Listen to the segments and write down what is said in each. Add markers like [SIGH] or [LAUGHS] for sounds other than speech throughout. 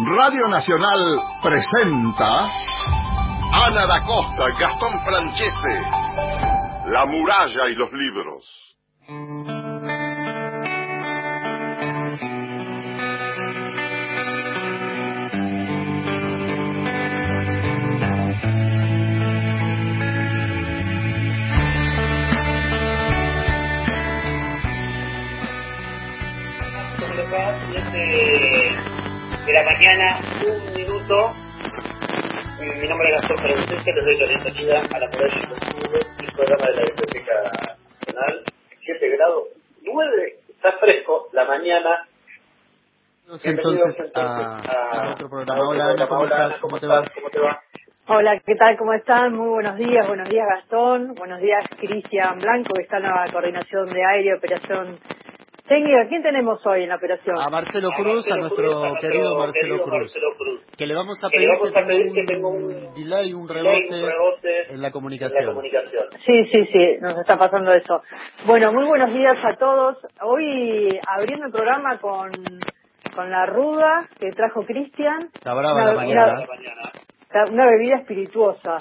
Radio Nacional presenta Ana da Costa, Gastón Francese, La muralla y los libros. La mañana, un minuto. Mi nombre es Gastón Francesca, les doy la bienvenida a la muralla libros, el programa de la Biblioteca Nacional. 7 grados, 9, está fresco, la mañana. Entonces, a, a, otro programa. Hola, Ana, ¿cómo, estás? ¿Cómo, te va? ¿Cómo te va? Hola, ¿qué tal? ¿Cómo están? Muy buenos días. Buenos días, Gastón. Buenos días, Cristian Blanco, que está en la coordinación de aire, operación técnica. ¿Quién tenemos hoy en la operación? A Marcelo Cruz, a, Marcelo a nuestro Cruz, querido, Marcelo, Cruz, que le vamos a pedir, que, tenga un, un delay, un rebote, un rebote en la en la comunicación. Sí, sí, sí, nos está pasando eso. Bueno, muy buenos días a todos. Hoy abriendo el programa con, con la ruda que trajo Cristian. Está brava Una- la mañana. La una- mañana. Una bebida espirituosa.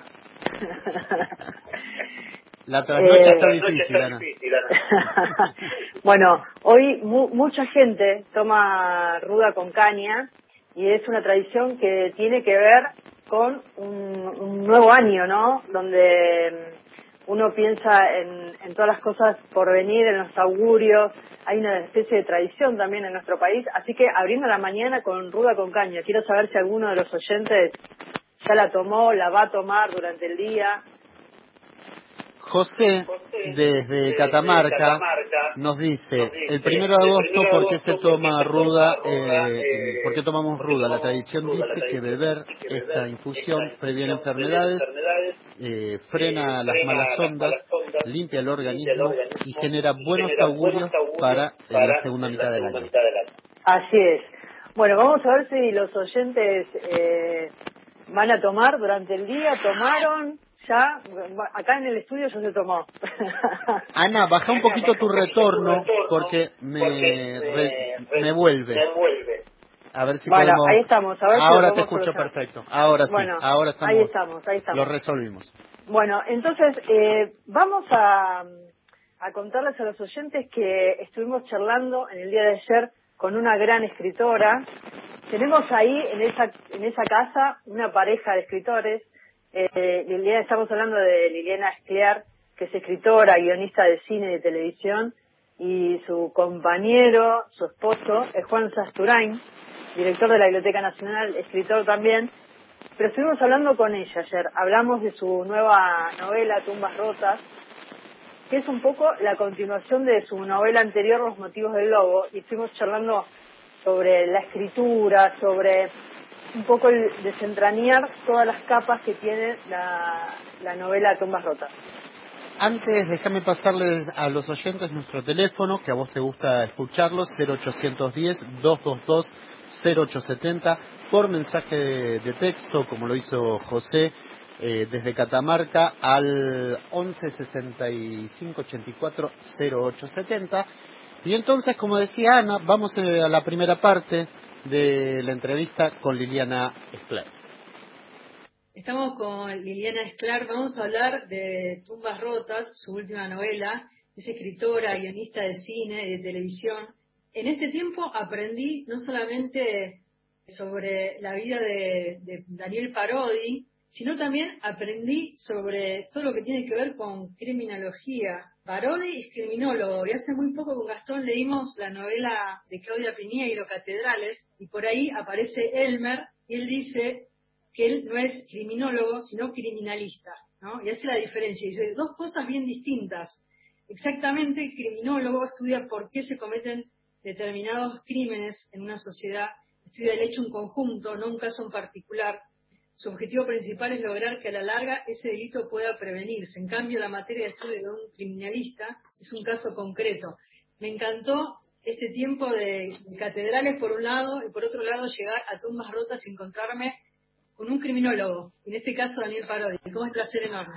[LAUGHS] La trasnoche Eh, está difícil, está Ana. difícil, Ana. [LAUGHS] bueno, hoy mu- mucha gente toma ruda con caña y es una tradición que tiene que ver con un, un nuevo año, ¿no? Donde mm, uno piensa en, en todas las cosas por venir, en los augurios. Hay una especie de tradición también en nuestro país. Así que abriendo la mañana con ruda con caña. Quiero saber si alguno de los oyentes ya la tomó, la va a tomar durante el día. José, desde Catamarca, nos dice, el primero de agosto, ¿por qué se toma ruda? Eh, ¿Por qué tomamos ruda? La tradición dice que beber esta infusión previene enfermedades, eh, frena las malas ondas, limpia el organismo y genera buenos augurios para eh, la segunda mitad del año. Así es. Bueno, vamos a ver si los oyentes eh, van a tomar durante el día. ¿Tomaron? Ya, acá en el estudio ya se tomó. [LAUGHS] Ana, baja un poquito tu retorno porque me, re- me vuelve. Me vuelve. A ver si bueno, podemos... ahí estamos. A ver si Ahora te podemos escucho perfecto. Ahora sí, Bueno, ahora estamos, ahí estamos, ahí estamos. lo resolvimos. Bueno, entonces eh, vamos a, a contarles a los oyentes que estuvimos charlando en el día de ayer con una gran escritora. Tenemos ahí en esa en esa casa una pareja de escritores. Eh, estamos hablando de Liliana Esclear, que es escritora, guionista de cine y de televisión, y su compañero, su esposo, es Juan Sasturain, director de la Biblioteca Nacional, escritor también, pero estuvimos hablando con ella ayer. Hablamos de su nueva novela, Tumbas Rotas, que es un poco la continuación de su novela anterior, Los Motivos del Lobo, y estuvimos charlando sobre la escritura, sobre un poco el desentrañar todas las capas que tiene la, la novela Tumbas Rotas. Antes, déjame pasarles a los oyentes nuestro teléfono, que a vos te gusta escucharlo, 0810-222-0870, por mensaje de, texto, como lo hizo José eh, desde Catamarca, al 11 65 84 0870. Y entonces, como decía Ana, vamos eh, a la primera parte de la entrevista con Liliana Esclar. Estamos con Liliana Esclar, vamos a hablar de Tumbas Rotas, su última novela. Es escritora, guionista de cine y de televisión. En este tiempo aprendí no solamente sobre la vida de, Daniel Parodi, sino también aprendí sobre todo lo que tiene que ver con criminología. Parodi es criminólogo y hace muy poco con Gastón leímos la novela de Claudia Piñeiro, Catedrales, y por ahí aparece Elmer y él dice que él no es criminólogo, sino criminalista, ¿no? Y hace la diferencia. Dice dos cosas bien distintas. Exactamente, el criminólogo estudia por qué se cometen determinados crímenes en una sociedad, estudia el hecho en conjunto, no un caso en particular. Su objetivo principal es lograr que a la larga ese delito pueda prevenirse. En cambio, la materia de estudio de un criminalista es un caso concreto. Me encantó este tiempo de, catedrales por un lado y por otro lado llegar a tumbas rotas y encontrarme con un criminólogo, en este caso Daniel Parodi. Como es un placer enorme.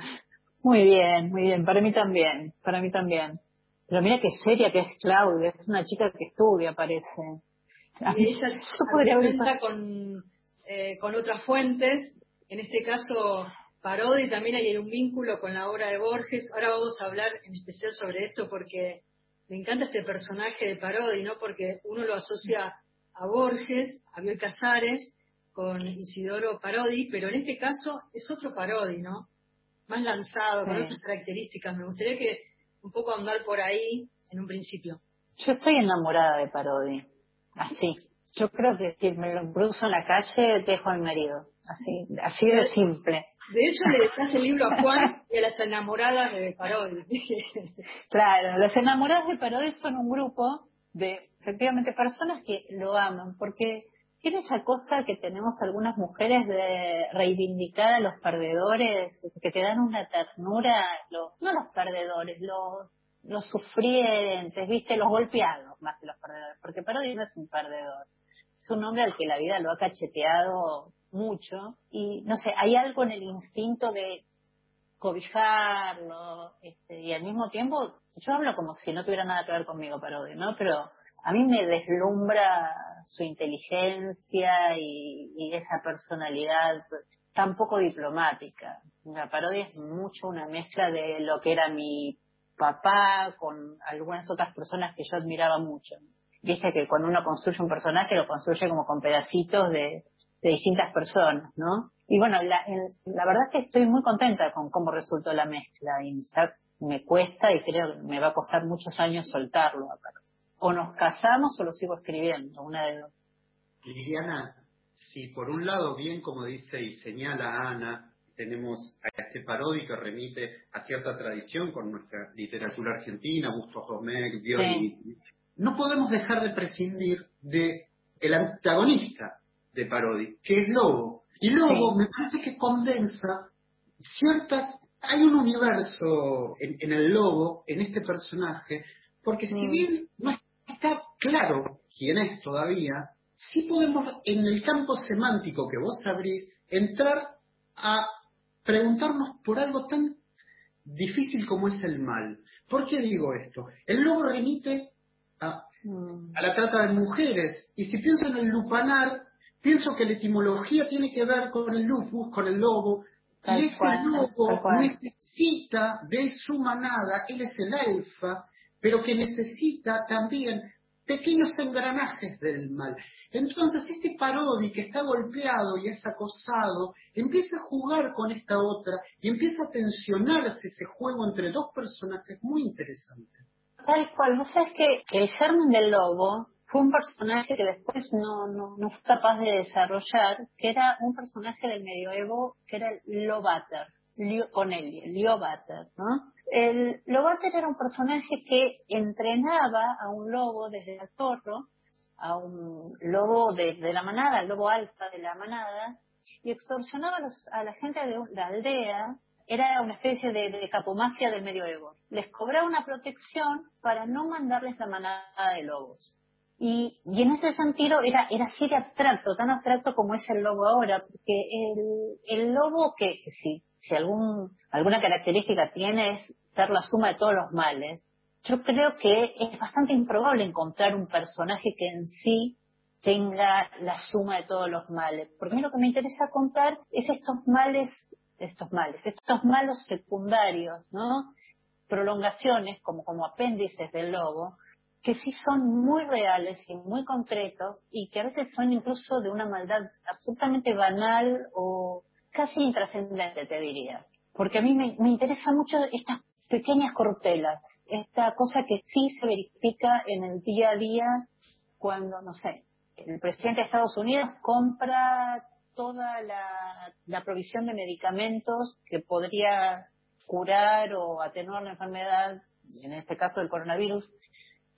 Muy bien, muy bien. Para mí también, para mí también. Pero mira qué seria que es Claudia. Es una chica que estudia, parece. Mí- ella [LAUGHS] yo podría haber con, eh, con otras fuentes. En este caso, Parodi también hay un vínculo con la obra de Borges. Ahora vamos a hablar en especial sobre esto porque me encanta este personaje de Parodi, ¿no? Porque uno lo asocia a Borges, a Bioy Casares, con Isidoro Parodi, pero en este caso es otro Parodi, ¿no? Más lanzado, con otras características. Me gustaría que un poco andar por ahí en un principio. Yo estoy enamorada de Parodi, así. Yo creo que si me lo cruzo en la calle, dejo al marido. Así, así de simple. De hecho, le dejaste el libro a Juan y a las enamoradas de Parodi. [LAUGHS] claro, las enamoradas de Parodi son un grupo de, efectivamente, personas que lo aman, porque tiene esa cosa que tenemos algunas mujeres de reivindicar a los perdedores, que te dan una ternura, no los perdedores, los, los sufrientes, viste, los golpeados más que los perdedores, porque Parodi no es un perdedor, es un hombre al que la vida lo ha cacheteado mucho y no sé, hay algo en el instinto de cobijarlo este, y al mismo tiempo yo hablo como si no tuviera nada que ver conmigo Parodi, ¿no? Pero a mí me deslumbra su inteligencia y, esa personalidad tan poco diplomática. La parodia es mucho una mezcla de lo que era mi papá con algunas otras personas que yo admiraba mucho. Viste que cuando uno construye un personaje lo construye como con pedacitos de, distintas personas, ¿no? Y bueno, la, verdad es que estoy muy contenta con cómo resultó la mezcla y me cuesta y creo que me va a costar muchos años soltarlo o nos casamos o lo sigo escribiendo, una de dos. Liliana, si por un lado, bien como dice y señala Ana, tenemos a este parodio que remite a cierta tradición con nuestra literatura argentina, Bustos Domecq, Bioli, no podemos dejar de prescindir de el antagonista de Parodi, que es Lobo. Y Lobo me parece que condensa ciertas... Hay un universo en, en, el Lobo, en este personaje, porque si bien no está claro quién es todavía, sí podemos, en el campo semántico que vos abrís, entrar a preguntarnos por algo tan difícil como es el mal. ¿Por qué digo esto? El lobo remite a, mm. la trata de mujeres, y si pienso en el lupanar, pienso que la etimología tiene que ver con el lupus, con el lobo, y este lobo necesita de su manada, él es el alfa, pero que necesita también pequeños engranajes del mal. Entonces este Parodi que está golpeado y es acosado, empieza a jugar con esta otra y empieza a tensionarse ese juego entre dos personajes muy interesantes. Tal cual, ¿no sabes que el germen del lobo fue un personaje que después no, no, no fue capaz de desarrollar, que era un personaje del medioevo que era el Lobater, con él, Liobater, ¿no? El Lobater era un personaje que entrenaba a un lobo desde el zorro, a un lobo de, la manada, el lobo alfa de la manada, y extorsionaba a, la gente de la aldea. Era una especie de, de del medioevo. Les cobraba una protección para no mandarles la manada de lobos. Y, en ese sentido era, era así abstracto, tan abstracto como es el lobo ahora, porque el, el lobo que, que si algún, alguna característica tiene es ser la suma de todos los males, yo creo que es bastante improbable encontrar un personaje que en sí tenga la suma de todos los males. Porque a mí lo que me interesa contar es estos males, estos males, estos malos secundarios, ¿no? Prolongaciones como, como apéndices del lobo, que sí son muy reales y muy concretos y que a veces son incluso de una maldad absolutamente banal o casi intrascendente, te diría. Porque a mí me, interesa mucho estas pequeñas corruptelas, esta cosa que sí se verifica en el día a día cuando, no sé, el presidente de Estados Unidos compra toda la, provisión de medicamentos que podría curar o atenuar la enfermedad, en este caso el coronavirus,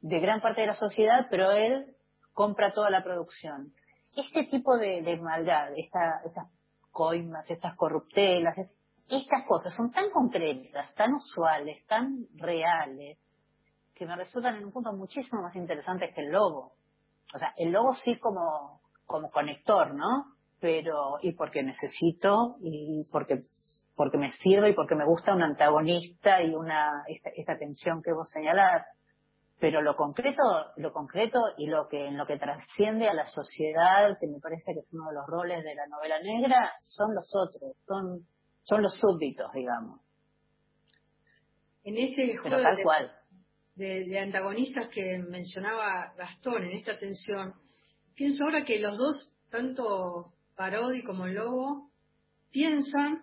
de gran parte de la sociedad, pero él compra toda la producción. Este tipo de, de maldad, esta, estas coimas, estas corruptelas, estas cosas son tan concretas, tan usuales, tan reales, que me resultan en un punto muchísimo más interesantes que el lobo. O sea, el lobo sí como, como conector, ¿no? Pero, y porque necesito, y porque, porque me sirve y porque me gusta un antagonista y una, esta, esta tensión que vos señalás. pero lo concreto, lo concreto y lo que en lo que trasciende a la sociedad, que me parece que es uno de los roles de la novela negra, son los otros, son, son los súbditos, digamos. En este juego tal cual. De, de, antagonistas que mencionaba Gastón en esta tensión, pienso ahora que los dos, tanto Parodi como Lobo, piensan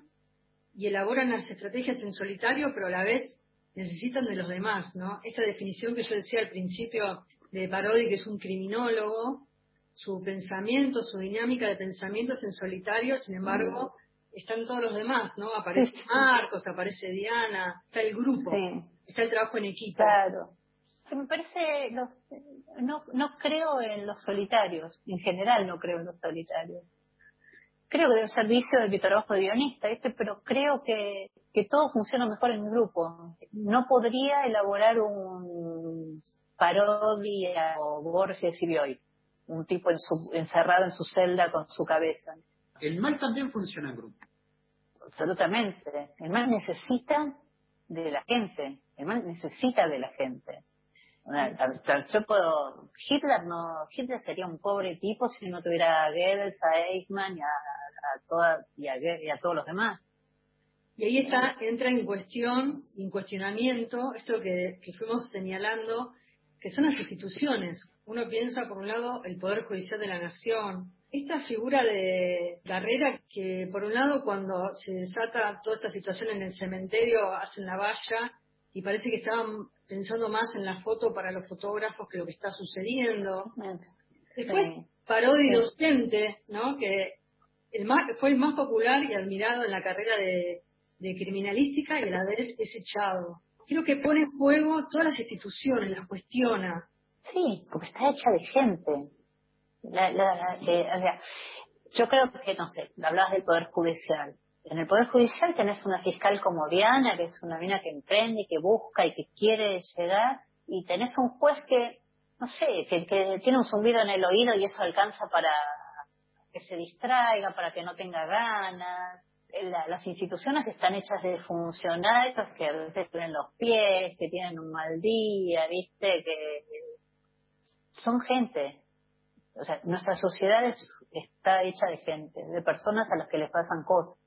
y elaboran las estrategias en solitario, pero a la vez necesitan de los demás, ¿no? Esta definición que yo decía al principio de Parodi, que es un criminólogo, su pensamiento, su dinámica de pensamiento es en solitario, sin embargo, están todos los demás, ¿no? Aparece Marcos, aparece Diana, está el grupo, está el trabajo en equipo. Claro. me parece, no, no creo en los solitarios, en general no creo en los solitarios creo que debe ser vicio de mi trabajo de guionista, ¿viste? pero creo que, que todo funciona mejor en grupo. No podría elaborar un parodia o Borges y Bioy, un tipo encerrado en su celda con su cabeza. El mal también funciona en grupo. Absolutamente. El mal necesita de la gente. El mal necesita de la gente. Yo puedo, Hitler no, Hitler sería un pobre tipo si no tuviera a Goebbels, a Eichmann y a, a y, a, todos los demás. Y ahí está, entra en cuestión, en cuestionamiento, esto que, que fuimos señalando, que son las instituciones. Uno piensa, por un lado, el Poder Judicial de la Nación. Esta figura de carrera que, por un lado, cuando se desata toda esta situación en el cementerio, hacen la valla y parece que estaban pensando más en la foto para los fotógrafos que lo que está sucediendo. Después, Parodi docente, ¿no? que el más, fue el más popular y admirado en la carrera de, criminalística y a la vez es echado. Creo que pone en juego todas las instituciones, las cuestiona. Sí, porque está hecha de gente. yo creo que, no sé, hablabas del Poder Judicial. En el Poder Judicial tenés una fiscal como Diana, que es una mina que emprende, que busca y que quiere llegar, y tenés un juez que, no sé, que, tiene un zumbido en el oído y eso alcanza para que se distraiga, para que no tenga ganas. las instituciones están hechas de funcionarios que a veces tienen los pies, que tienen un mal día, ¿viste? Que son gente. O sea, nuestra sociedad está hecha de gente, de personas a las que les pasan cosas.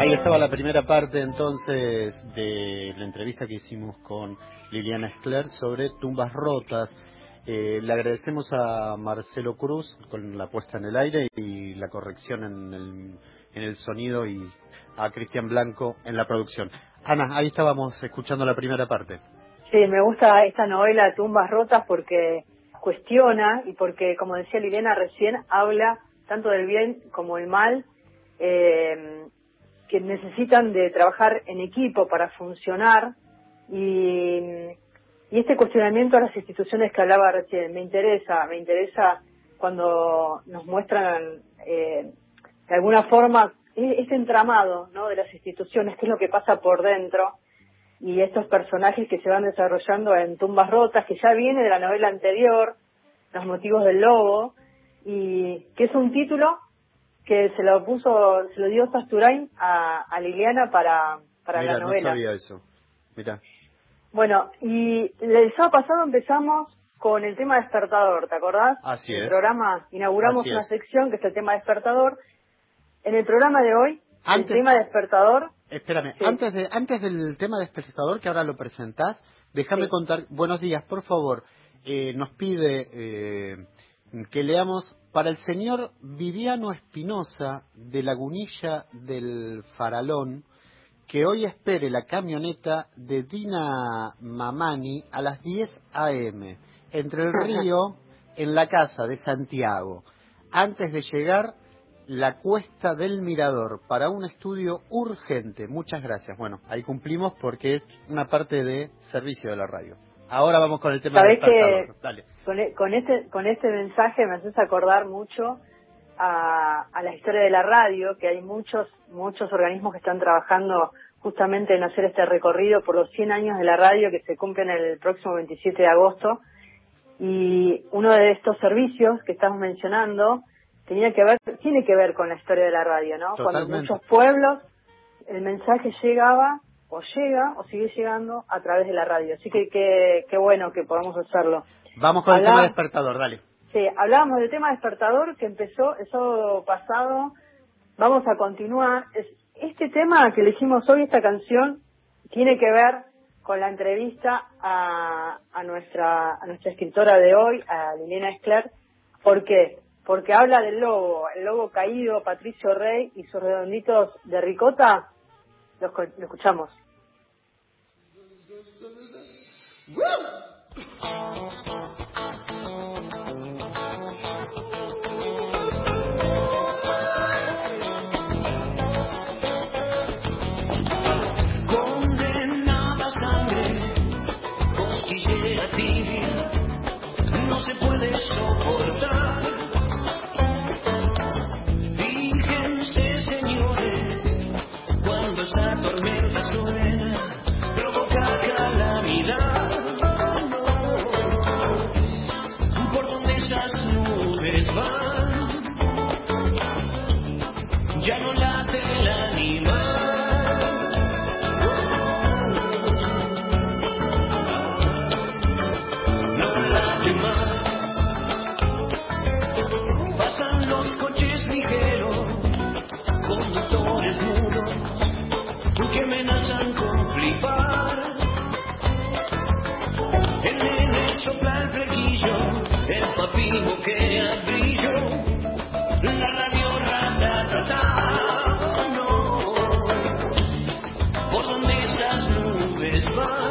Ahí estaba la primera parte entonces de la entrevista que hicimos con Liliana Escler sobre tumbas rotas. Eh, le agradecemos a Marcelo Cruz con la puesta en el aire y la corrección en el, en el sonido y a Cristian Blanco en la producción. Ana, ahí estábamos escuchando la primera parte. Sí, me gusta esta novela Tumbas Rotas porque cuestiona y porque, como decía Liliana recién, habla tanto del bien como el mal, eh, que necesitan de trabajar en equipo para funcionar y, este cuestionamiento a las instituciones que hablaba recién me interesa, me interesa cuando nos muestran eh, de alguna forma e-, este entramado ¿no? de las instituciones, qué es lo que pasa por dentro y estos personajes que se van desarrollando en Tumbas Rotas, que ya viene de la novela anterior, Los motivos del lobo, y que es un título que se lo puso, se lo dio Sasturain a, a Liliana para, para la novela. no sabía eso. Mira. Bueno, y el sábado pasado empezamos con el tema despertador, ¿te acordás? Así es. El programa, inauguramos una sección que es el tema despertador. En el programa de hoy, el tema despertador Espérame, antes, de, antes del tema de despertador, que ahora lo presentás, déjame contar, buenos días, por favor, eh, nos pide eh, que leamos para el señor Viviano Espinosa de Lagunilla del Faralón, que hoy espere la camioneta de Dina Mamani a las 10 a.m. entre el río en la casa de Santiago. Antes de llegar, la Cuesta del Mirador para un estudio urgente. Muchas gracias. Bueno, ahí cumplimos porque es una parte de servicio de la radio. Ahora vamos con el tema del que Dale. E, con, este con este mensaje me haces acordar mucho a, a la historia de la radio, que hay muchos muchos organismos que están trabajando justamente en hacer este recorrido por los 100 años de la radio que se cumplen el próximo 27 de agosto. Y uno de estos servicios que estamos mencionando tenía que ver, tiene que ver con la historia de la radio, ¿no? Cuando muchos pueblos el mensaje llegaba o llega o sigue llegando a través de la radio. Así que qué bueno que podamos hacerlo. Vamos con el tema despertador, dale. Sí, hablábamos del tema despertador que empezó el sábado pasado. Vamos a continuar. Este tema que elegimos hoy, esta canción, tiene que ver con la entrevista a, a nuestra a nuestra escritora de hoy, a Liliana Escler. ¿Por qué? Porque habla del lobo, el lobo caído, Patricio Rey y sus redonditos de ricota. Lo, lo escuchamos. Woo! el papino que abrilló, la radio rata tratando, por donde las nubes van.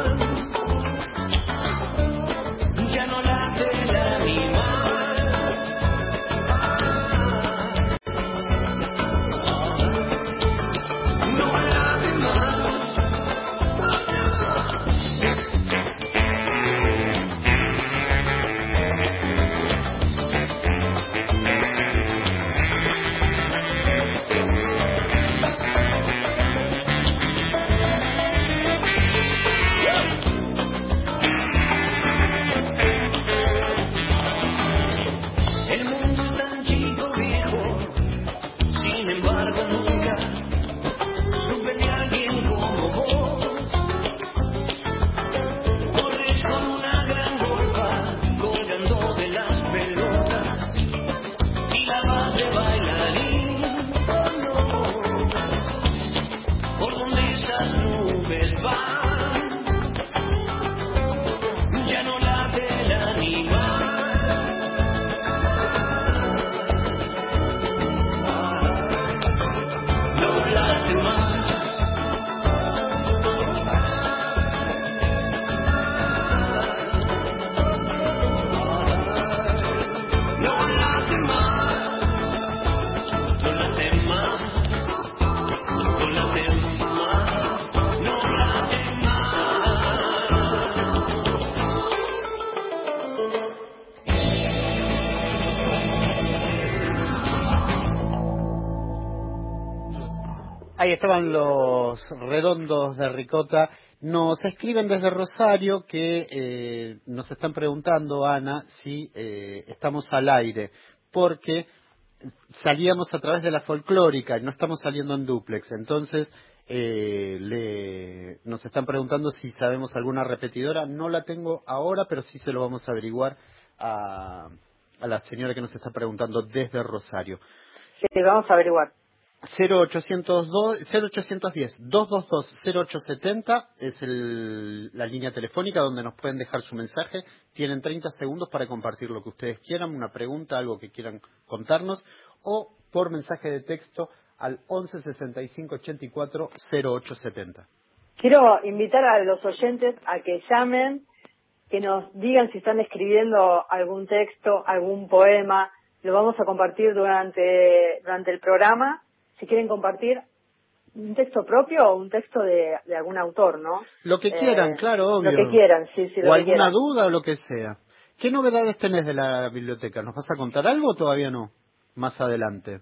Ahí estaban los redondos de ricota. Nos escriben desde Rosario que eh, nos están preguntando, Ana, si eh, estamos al aire, porque salíamos a través de la folclórica y no estamos saliendo en duplex. Entonces, eh, le, nos están preguntando si sabemos alguna repetidora. No la tengo ahora, pero sí se lo vamos a averiguar a, a la señora que nos está preguntando desde Rosario. Sí, vamos a averiguar. 0810-222-0870 es la línea telefónica donde nos pueden dejar su mensaje. Tienen 30 segundos para compartir lo que ustedes quieran, una pregunta, algo que quieran contarnos, o por mensaje de texto al 11 65 84 0870. Quiero invitar a los oyentes a que llamen, que nos digan si están escribiendo algún texto, algún poema. Lo vamos a compartir durante, durante el programa si quieren compartir un texto propio o un texto de, algún autor, ¿no? Lo que quieran, eh, claro, obvio. Lo que quieran, sí, sí. o alguna duda o lo que sea. ¿Qué novedades tenés de la biblioteca? ¿Nos vas a contar algo o todavía no? Más adelante.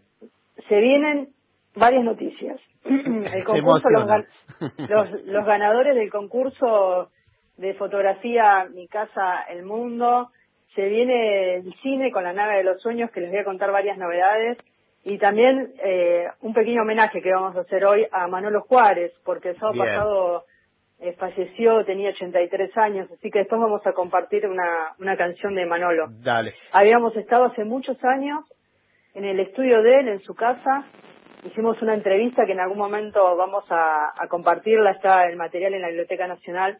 Se vienen varias noticias. [CLEARS THROAT] El concurso, los, los ganadores del concurso de fotografía Mi Casa, El Mundo. Se viene el cine con la nave de los sueños, que les voy a contar varias novedades y también eh, un pequeño homenaje que vamos a hacer hoy a Manolo Juárez, porque el sábado pasado eh, falleció, tenía 83 años, así que después vamos a compartir una, una canción de Manolo. Dale. Habíamos estado hace muchos años en el estudio de él, en su casa, hicimos una entrevista que en algún momento vamos a, a compartirla, está el material en la Biblioteca Nacional,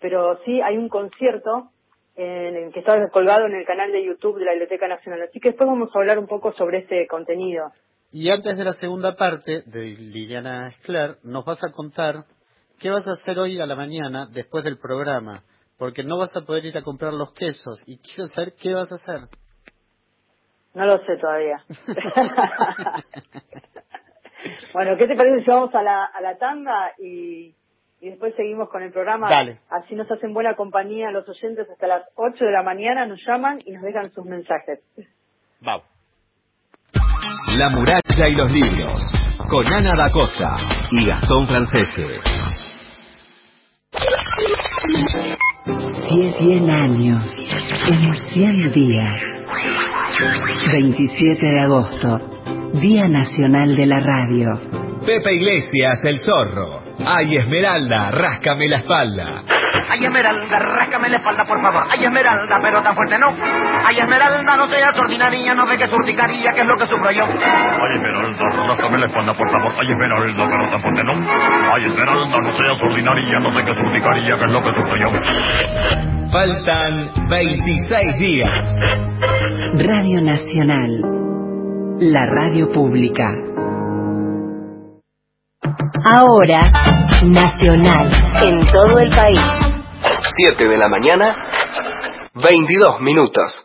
pero sí hay un concierto en, que está colgado en el canal de YouTube de la Biblioteca Nacional. Así que después vamos a hablar un poco sobre este contenido. Y antes de la segunda parte de Liliana Escler, nos vas a contar qué vas a hacer hoy a la mañana después del programa, porque no vas a poder ir a comprar los quesos y quiero saber qué vas a hacer. No lo sé todavía. [LAUGHS] bueno, ¿qué te parece si vamos a la, a la tanda y y después seguimos con el programa. Así nos hacen buena compañía los oyentes hasta las 8 de la mañana, nos llaman y nos dejan sus mensajes. Vamos. La muralla y los libros, con Ana da Costa y Gastón Francese. 100 años en 100 días. 27 de agosto, Día Nacional de la Radio. Pepe Iglesias, el zorro. Ay, Esmeralda, ráscame la espalda. Ay, Esmeralda, ráscame la espalda, por favor. Ay, Esmeralda, pero tan fuerte no. Ay, Esmeralda, no seas ordinaria, no ve que urticaria, que es lo que sufro yo. Ay, Esmeralda, ráscame la espalda, por favor. Ay, Esmeralda, pero tan fuerte no. Ay, Esmeralda, no seas ordinaria, no sé qué urticaria, que es lo que sufro yo. Faltan 26 días. Radio Nacional. La radio pública. Ahora, nacional, en todo el país. 7 de la mañana, 22 minutos.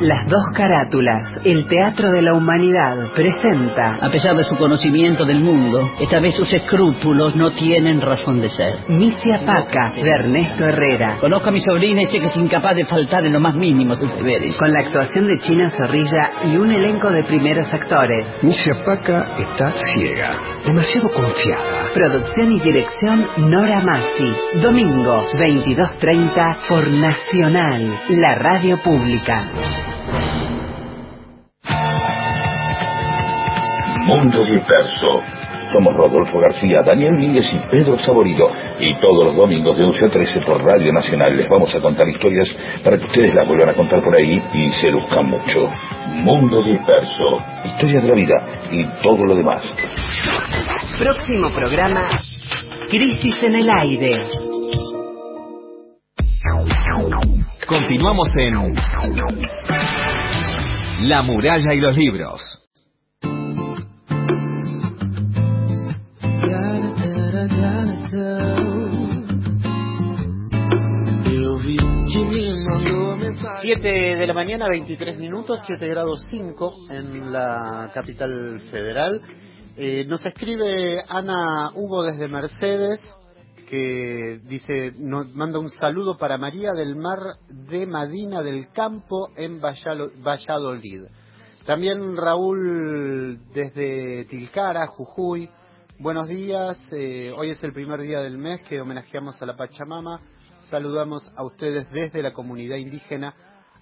Las dos carátulas, el Teatro de la Humanidad, presenta. A pesar de su conocimiento del mundo, esta vez sus escrúpulos no tienen razón de ser. Misia Paca, de Ernesto Herrera. Conozco a mi sobrina y sé que es incapaz de faltar en lo más mínimo sus deberes. Con la actuación de China Zorrilla y un elenco de primeros actores. Misia Paca está ciega, demasiado confiada. Producción y dirección Nora Massi. Domingo, 22.30 por Nacional, la radio pública. Mundo Disperso. Somos Rodolfo García, Daniel Míguez y Pedro Saborido. Y todos los domingos de 11 a 13 por Radio Nacional les vamos a contar historias para que ustedes las vuelvan a contar por ahí y se luzcan mucho. Mundo Disperso. Historias de la vida y todo lo demás. Próximo programa. Crisis en el aire. Continuamos en La muralla y los libros. Siete de la mañana, 23 minutos, 7 grados 5 en la capital federal. Eh, nos escribe Ana Hugo desde Mercedes que dice, nos manda un saludo para María del Mar de Madina del Campo en Valladolid. También Raúl desde Tilcara, Jujuy. Buenos días, eh, hoy es el primer día del mes que homenajeamos a la Pachamama. Saludamos a ustedes desde la comunidad indígena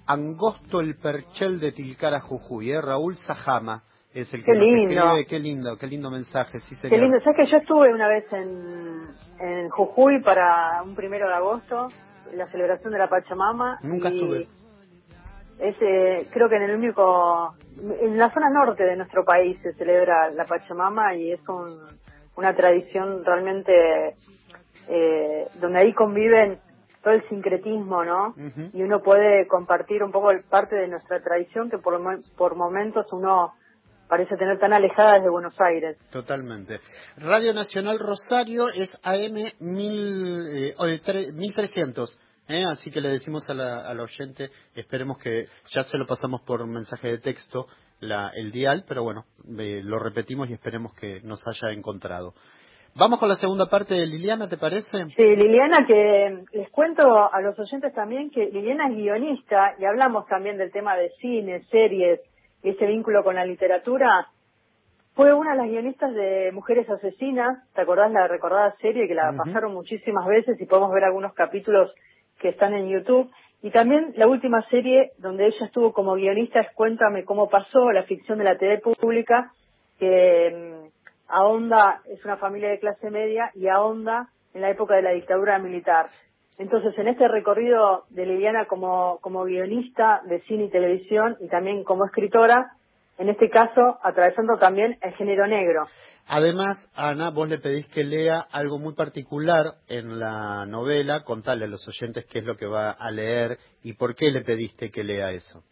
Angosto el Perchel de Tilcara, Jujuy. ¿eh? Raúl Sajama es el que qué lindo. escribe. Qué lindo, qué lindo mensaje. Sí, Qué lindo. ¿Sabes que yo estuve una vez en, en Jujuy para un primero de agosto, la celebración de la Pachamama? Nunca estuve. Es, eh, creo que en el único, en la zona norte de nuestro país se celebra la Pachamama y es un, una tradición realmente eh, donde ahí conviven todo el sincretismo, ¿no? Y uno puede compartir un poco parte de nuestra tradición que por, por momentos uno parece tener tan alejada desde Buenos Aires. Totalmente. Radio Nacional Rosario es AM 1300. ¿eh? Así que le decimos a la, a la oyente, esperemos que ya se lo pasamos por un mensaje de texto la, el dial, pero bueno, eh, lo repetimos y esperemos que nos haya encontrado. Vamos con la segunda parte de Liliana, ¿te parece? Sí, Liliana, que les cuento a los oyentes también que Liliana es guionista y hablamos también del tema de cine, series, y ese vínculo con la literatura, fue una de las guionistas de Mujeres Asesinas, ¿te acordás la recordada serie que la pasaron muchísimas veces y podemos ver algunos capítulos que están en YouTube? Y también la última serie donde ella estuvo como guionista es Cuéntame cómo pasó, la ficción de la TV pública, que mm, ahonda, es una familia de clase media y ahonda en la época de la dictadura militar. Entonces, en este recorrido de Liliana como, como guionista de cine y televisión y también como escritora, en este caso atravesando también el género negro. Además, Ana, vos le pedís que lea algo muy particular en la novela, contale a los oyentes qué es lo que va a leer y por qué le pediste que lea eso.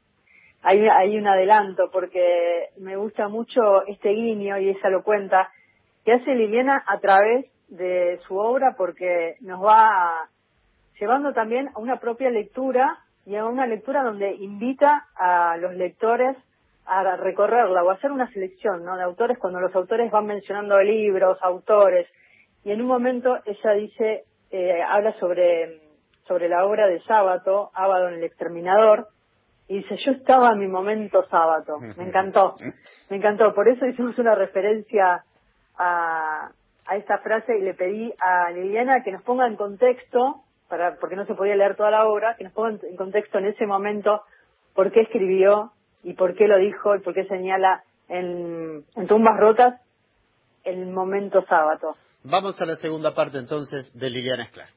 Hay, hay un adelanto porque me gusta mucho este guiño y ella lo cuenta que hace Liliana a través de su obra porque nos va llevando también a una propia lectura y a una lectura donde invita a los lectores a recorrerla o a hacer una selección ¿no? de autores cuando los autores van mencionando libros, autores. Y en un momento ella dice, eh, habla sobre, sobre la obra de Sábato, Ábado en el Exterminador, y dice, yo estaba en mi momento sábado. Me encantó, me encantó. Por eso hicimos una referencia a, a esta frase y le pedí a Liliana que nos ponga en contexto, para, porque no se podía leer toda la obra, que nos ponga en contexto en ese momento por qué escribió y por qué lo dijo y por qué señala en, tumbas rotas el momento sábado. Vamos a la segunda parte entonces de Liliana Esclar.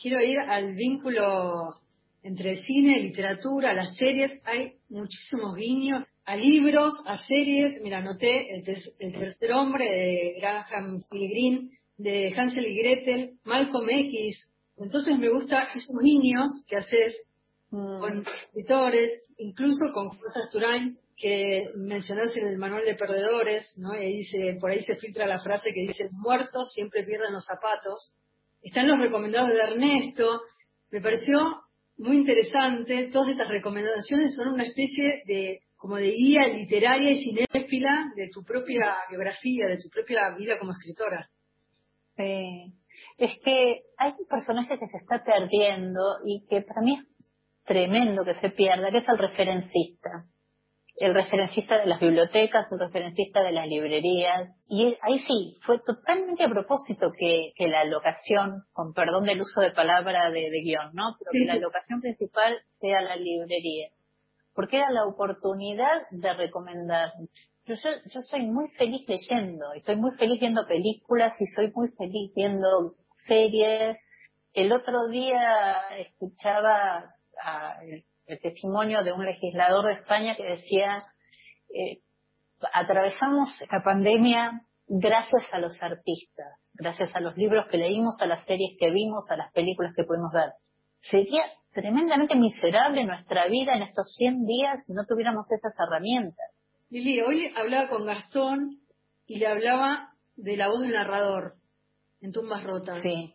Quiero ir al vínculo entre cine, literatura, las series. Hay muchísimos guiños a libros, a series. Mira, anoté el, tercer hombre de Graham Green, de Hansel y Gretel, Malcolm X. Entonces me gusta esos niños que haces Mm. con escritores, incluso con José Turain, que mencionas en el manual de perdedores, ¿no? Y dice, por ahí se filtra la frase que dice, muertos siempre pierden los zapatos. Están los recomendados de Ernesto. Me pareció muy interesante. Todas estas recomendaciones son una especie de como de guía literaria y cinéfila de tu propia biografía, de tu propia vida como escritora. Es que hay un personaje que se está perdiendo y que para mí es tremendo que se pierda, que es el referencista. El referencista de las bibliotecas, el referencista de las librerías. Y ahí sí, fue totalmente a propósito que, la locación, con perdón del uso de palabra de, guion, ¿no? Pero que la locación principal sea la librería. Porque era la oportunidad de recomendar. Yo, yo, yo soy muy feliz leyendo, y soy muy feliz viendo películas, y soy muy feliz viendo series. El otro día escuchaba el, testimonio de un legislador de España que decía, eh, atravesamos la pandemia gracias a los artistas, gracias a los libros que leímos, a las series que vimos, a las películas que pudimos ver. Sería tremendamente miserable nuestra vida en estos 100 días si no tuviéramos esas herramientas. Lili, hoy hablaba con Gastón y le hablaba de la voz del narrador en Tumbas Rotas. Sí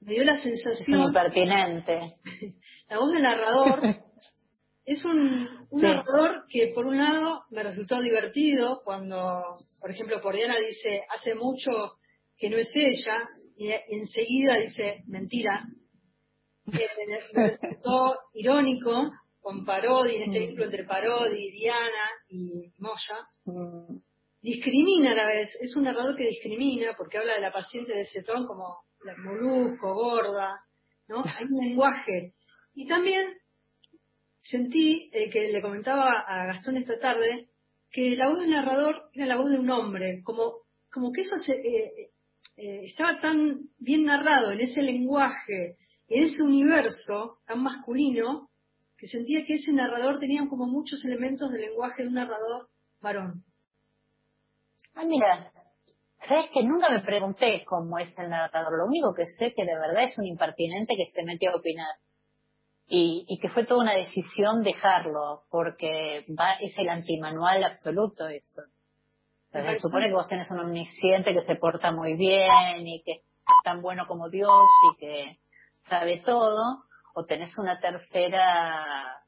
me dio la sensación... Es impertinente. [LAUGHS] La voz del narrador [LAUGHS] es un, narrador que por un lado me resultó divertido cuando, por ejemplo, por Diana dice, hace mucho que no es ella, y enseguida dice, mentira. me, resultó irónico con Parodi, en este mm. vínculo entre Parodi, Diana y Moya. Mm. Discrimina a la vez, es un narrador que discrimina porque habla de la paciente de Cetón como la molusco, gorda, ¿no? Hay un lenguaje. Y también sentí, eh, que le comentaba a Gastón esta tarde, que la voz del narrador era la voz de un hombre, como, como que eso se, eh, eh, estaba tan bien narrado en ese lenguaje, en ese universo tan masculino, que sentía que ese narrador tenía como muchos elementos del lenguaje de un narrador varón. Ah, mira, Sabes que nunca me pregunté cómo es el narrador. Lo único que sé que de verdad es un impertinente que se metió a opinar. Y, que fue toda una decisión dejarlo, porque va, es el antimanual absoluto eso. se supone que vos tenés un omnisciente que se porta muy bien y que es tan bueno como Dios y que sabe todo, o tenés una tercera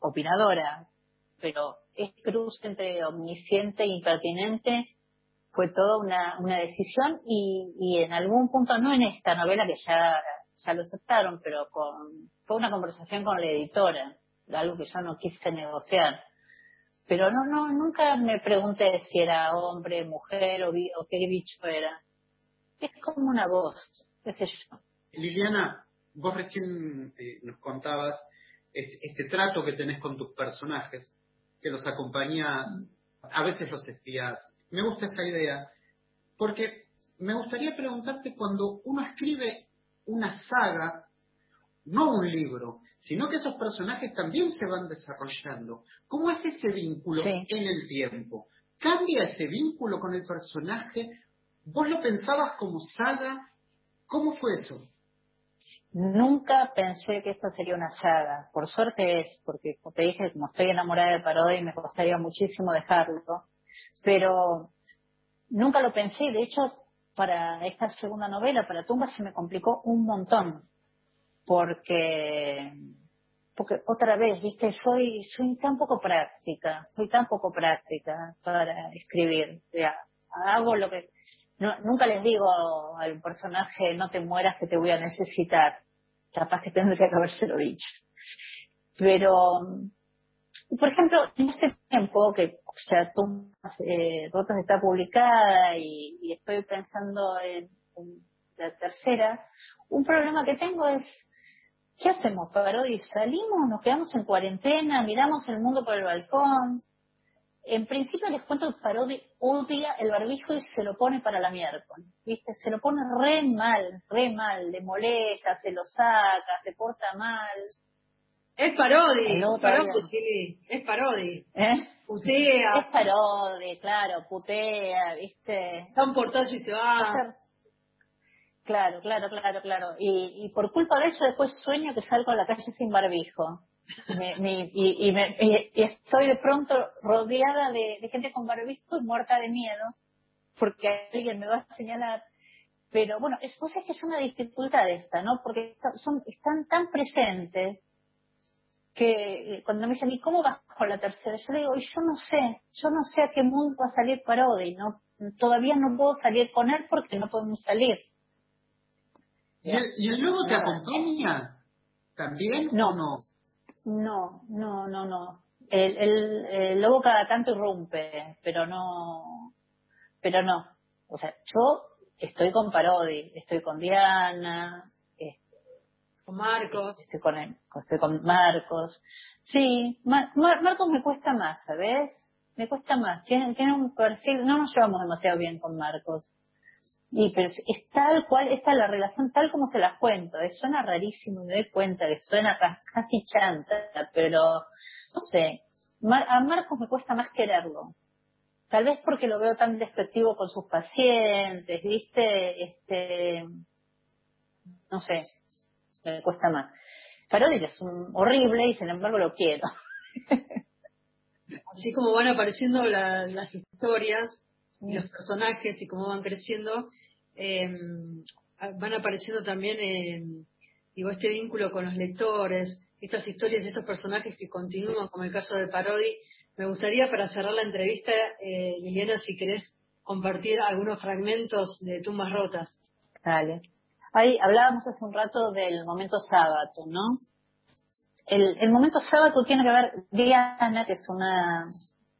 opinadora, pero es cruz entre omnisciente e impertinente fue toda una, una decisión y, y en algún punto, no en esta novela que ya, ya lo aceptaron, pero con, fue una conversación con la editora, algo que yo no quise negociar. Pero no, no, nunca me pregunté si era hombre, mujer o, qué bicho era. Es como una voz, qué sé yo. Liliana, vos recién eh, nos contabas este, este, trato que tenés con tus personajes, que los acompañás, a veces los espías. Me gusta esa idea, porque me gustaría preguntarte cuando uno escribe una saga, no un libro, sino que esos personajes también se van desarrollando. ¿Cómo es ese vínculo en el tiempo? ¿Cambia ese vínculo con el personaje? ¿Vos lo pensabas como saga? ¿Cómo fue eso? Nunca pensé que esto sería una saga. Por suerte es, porque como te dije, como estoy enamorada de Parodi, me costaría muchísimo dejarlo. Pero nunca lo pensé. De hecho, para esta segunda novela, para Tumba, se me complicó un montón. Porque, porque otra vez, viste, soy, soy tan poco práctica, soy tan poco práctica para escribir. hago lo que, nunca les digo al personaje, no te mueras que te voy a necesitar. Capaz que tendría que habérselo dicho. Pero, por ejemplo, en este tiempo que o sea, tú, eh, Rotas está publicada y, estoy pensando en, la tercera, un problema que tengo es, ¿qué hacemos, Parodi? ¿Salimos? ¿Nos quedamos en cuarentena? ¿Miramos el mundo por el balcón? En principio les cuento que Parodi odia el barbijo y se lo pone para la miércoles, ¿viste? Se lo pone re mal, re mal, le molesta, se lo saca, se porta mal. Es Parodi, parodi es Parodi. ¿Eh? Putea. Es Parodi, claro, putea, ¿viste? Da un portazo y se va. Claro, claro, claro, claro. Y, y por culpa de eso después sueño que salgo a la calle sin barbijo y, me, estoy de pronto rodeada de, gente con barbijo y muerta de miedo porque alguien me va a señalar. Pero bueno, es, cosa que es una dificultad esta, ¿no? Porque son, están tan presentes que eh, cuando me dicen, ¿y cómo vas con la tercera? Yo le digo, yo no sé, yo no sé a qué mundo va a salir Parodi, ¿no? Todavía no puedo salir con él porque no podemos salir. ¿Y el, y el lobo te acompaña también no, no? No, no, no, no. El, el, lobo cada tanto irrumpe, pero no, pero no. O sea, yo estoy con Parodi, estoy con Diana, con Marcos. Estoy con, él, estoy con Marcos. Sí, Marcos me cuesta más, ¿sabes? Me cuesta más. Tiene, tiene un perfil, no nos llevamos demasiado bien con Marcos. Y pero es tal cual, esta es la relación tal como se las cuento. Eh, suena rarísimo, me doy cuenta que suena casi chanta, pero no sé. a Marcos me cuesta más quererlo. Tal vez porque lo veo tan despectivo con sus pacientes, ¿viste? Este, no sé, me cuesta más. Parodi es un horrible y sin embargo lo quiero. Así como van apareciendo las historias, los personajes y cómo van creciendo, eh, van apareciendo también, eh, digo, este vínculo con los lectores, estas historias, estos personajes que continúan, como el caso de Parodi. Me gustaría, para cerrar la entrevista, eh, Liliana, si querés compartir algunos fragmentos de Tumbas Rotas. Dale. Ahí hablábamos hace un rato del momento sábado, ¿no? El, el momento sábado tiene que ver Diana, que es una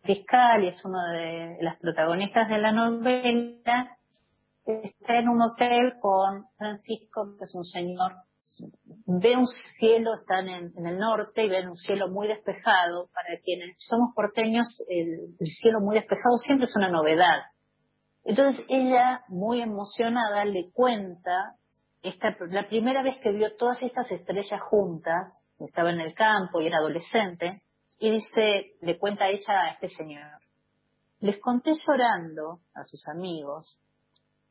fiscal y es una de las protagonistas de la novela, está en un hotel con Francisco, que es un señor, ve un cielo, están en, el norte y ven un cielo muy despejado. Para quienes somos porteños, el, cielo muy despejado siempre es una novedad. Entonces ella, muy emocionada, le cuenta esta, la primera vez que vio todas estas estrellas juntas, estaba en el campo y era adolescente, y dice, le cuenta a ella a este señor, les conté llorando a sus amigos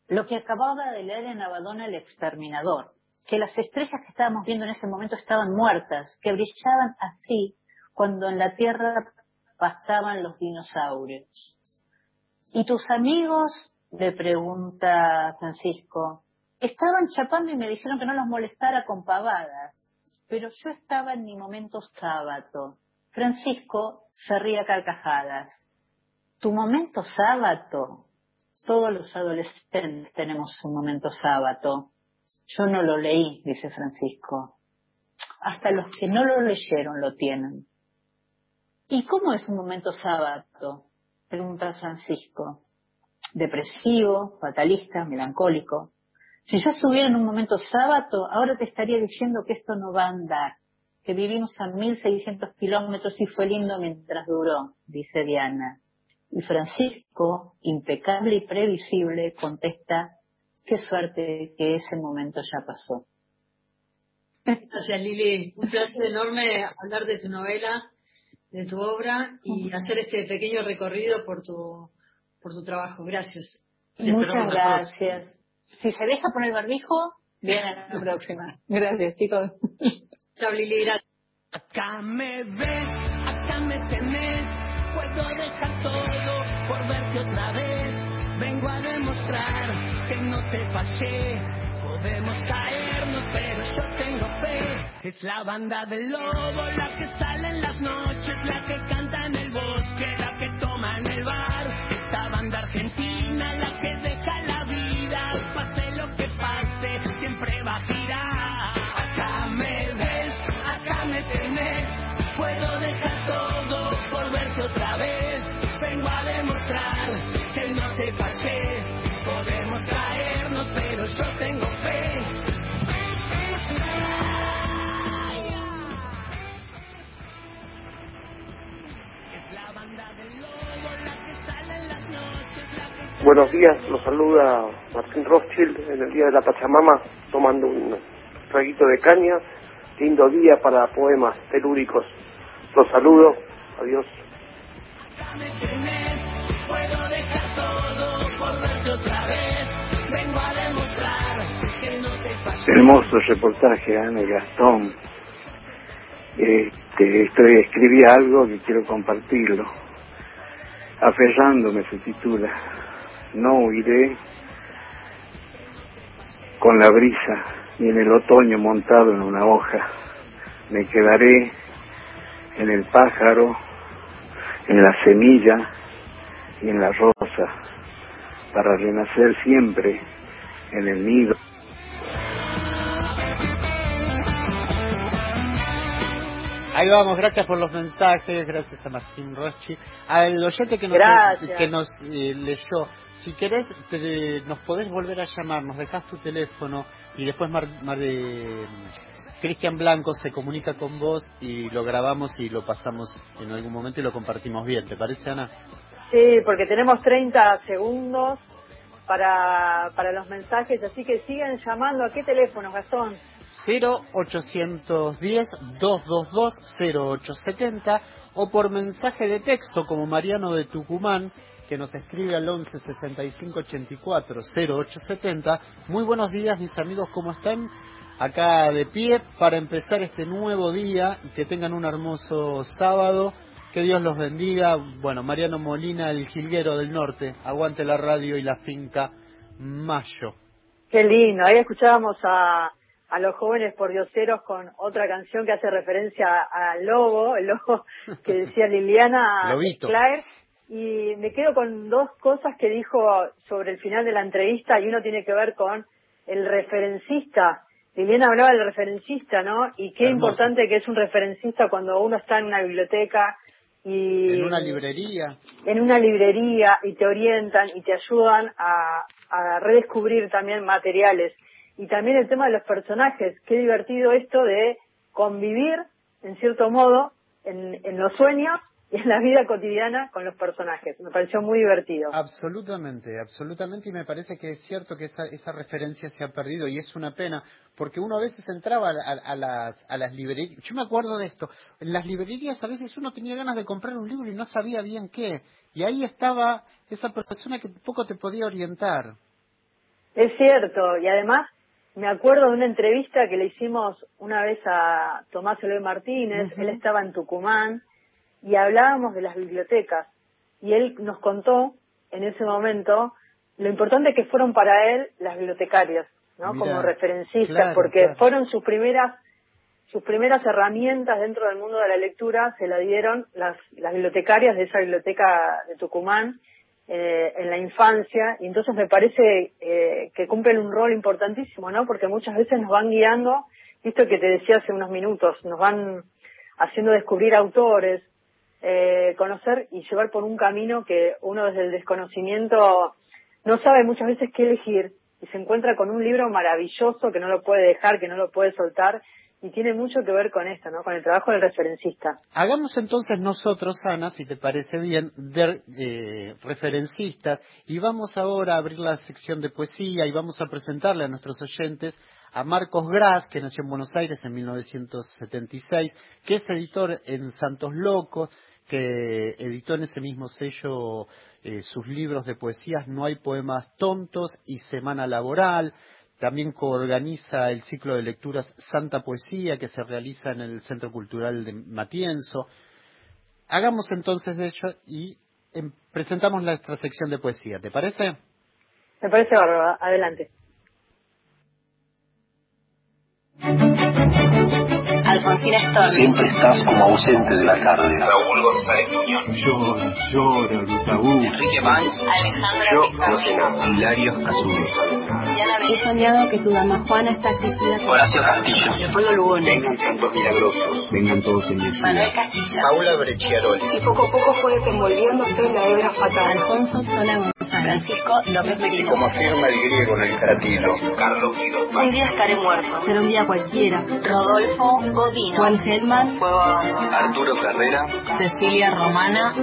lo que acababa de leer en Abadona el exterminador, que las estrellas que estábamos viendo en ese momento estaban muertas, que brillaban así cuando en la Tierra pastaban los dinosaurios. ¿Y tus amigos? le pregunta Francisco. Estaban chapando y me dijeron que no los molestara con pavadas, pero yo estaba en mi momento sábado Francisco se ría carcajadas. Tu momento sábado. Todos los adolescentes tenemos un momento sábado. Yo no lo leí, dice Francisco. Hasta los que no lo leyeron lo tienen. ¿Y cómo es un momento sábado? Pregunta Francisco. Depresivo, fatalista, melancólico. Si yo estuviera en un momento sábado, ahora te estaría diciendo que esto no va a andar, que vivimos a 1600 kilómetros y fue lindo mientras duró, dice Diana. Y Francisco, impecable y previsible, contesta, qué suerte que ese momento ya pasó. Gracias Lili, un placer enorme hablar de tu novela, de tu obra y hacer este pequeño recorrido por tu, por tu trabajo. Gracias. Muchas gracias. Si se deja poner barbijo, viene la [LAUGHS] próxima. Gracias chicos. Chao Lili. Acá me ves, acá me tenés, puedo dejar todo por verte otra vez. Vengo a demostrar que no te fallé Podemos caernos, pero yo tengo fe. Es la banda del lobo, la que sale en las noches, la que canta en el bosque, la que toma en el bar. Esta banda argentina, la que deja la Buenos días, los saluda Martín Rothschild en el día de la Pachamama, tomando un traguito de caña. Lindo día para poemas telúricos. Los saludo, adiós. Hermoso reportaje, Ana Gastón. Este, estoy, escribí algo que quiero compartirlo. Aferrándome se titula no huiré con la brisa ni en el otoño montado en una hoja. Me quedaré en el pájaro, en la semilla y en la rosa para renacer siempre en el nido. Ahí vamos, gracias por los mensajes, gracias a Martín Rochi. Al oyente que nos, que nos eh, leyó, si querés, nos podés volver a llamar, nos dejás tu teléfono y después Mar, Cristian Blanco se comunica con vos y lo grabamos y lo pasamos en algún momento y lo compartimos bien. ¿Te parece, Ana? Sí, porque tenemos 30 segundos para, para los mensajes, así que sigan llamando. ¿A qué teléfono, Gastón? 0810-222-0870 o por mensaje de texto como Mariano de Tucumán que nos escribe al 11 65 84 0870. Muy buenos días mis amigos, ¿cómo están? Acá de pie para empezar este nuevo día, que tengan un hermoso sábado, que Dios los bendiga. Bueno, Mariano Molina, el jilguero del norte, aguante la radio y la finca Mayo. Qué lindo, ahí escuchábamos a, a los jóvenes por dioseros con otra canción que hace referencia al lobo, el lobo [LAUGHS] que decía Liliana Claire y me quedo con dos cosas que dijo sobre el final de la entrevista y uno tiene que ver con el referencista. Liliana hablaba del referencista, ¿no? Y qué importante que es un referencista cuando uno está en una biblioteca y... En una librería. En una librería y te orientan y te ayudan a, a redescubrir también materiales. Y también el tema de los personajes. Qué divertido esto de convivir, en cierto modo, en, en los sueños y en la vida cotidiana con los personajes. Me pareció muy divertido. Absolutamente, absolutamente, y me parece que es cierto que esa, esa referencia se ha perdido y es una pena, porque uno a veces entraba a, las, a las librerías, yo me acuerdo de esto, en las librerías a veces uno tenía ganas de comprar un libro y no sabía bien qué, y ahí estaba esa persona que poco te podía orientar. Es cierto, y además me acuerdo de una entrevista que le hicimos una vez a Tomás Eloy Martínez, él estaba en Tucumán, y hablábamos de las bibliotecas y él nos contó en ese momento lo importante que fueron para él las bibliotecarias, ¿no? Como referencistas, porque fueron sus primeras sus primeras herramientas dentro del mundo de la lectura se la dieron las, las bibliotecarias de esa biblioteca de Tucumán eh, en la infancia y entonces me parece eh, que cumplen un rol importantísimo, ¿no? Porque muchas veces nos van guiando, esto que te decía hace unos minutos, nos van haciendo descubrir autores, eh, conocer y llevar por un camino que uno desde el desconocimiento no sabe muchas veces qué elegir y se encuentra con un libro maravilloso que no lo puede dejar, que no lo puede soltar y tiene mucho que ver con esto, ¿no? Con el trabajo del referencista. Hagamos entonces nosotros, Ana, si te parece bien, de eh, referencistas y vamos ahora a abrir la sección de poesía y vamos a presentarle a nuestros oyentes a Marcos Gras, que nació en Buenos Aires en 1976, que es editor en Santos Locos, que editó en ese mismo sello eh, sus libros de poesías No hay poemas tontos y Semana Laboral. También coorganiza el ciclo de lecturas Santa Poesía que se realiza en el Centro Cultural de Matienzo. Hagamos entonces de ello y em, presentamos nuestra sección de poesía. ¿Te parece? Me parece bárbaro. Adelante. Alfonsina Storni. Siempre estás como ausente de la tarde. Raúl González Muñoz. Llora, llora, Lutaú. Enrique Banks. Alejandra Yo Pizarro. no sé nada. Hilario Casulo. Diana He soñado que tu dama Juana está con... Horacio Castillo. Leopoldo Lugones. Vengan santos milagrosos. Vengan todos en mi Manuel Castilla. Paula Brecciaroli. Y poco a poco fue desenvolviéndose en la hebra fatal. Alfonso Sola González. Francisco López Y Merino. como afirma el griego en el caratilo, Carlos Guido Un día estaré muerto. Será un día cualquiera. Rodolfo Godino. Juan Gelman. Arturo Ferrera. Cecilia Romana.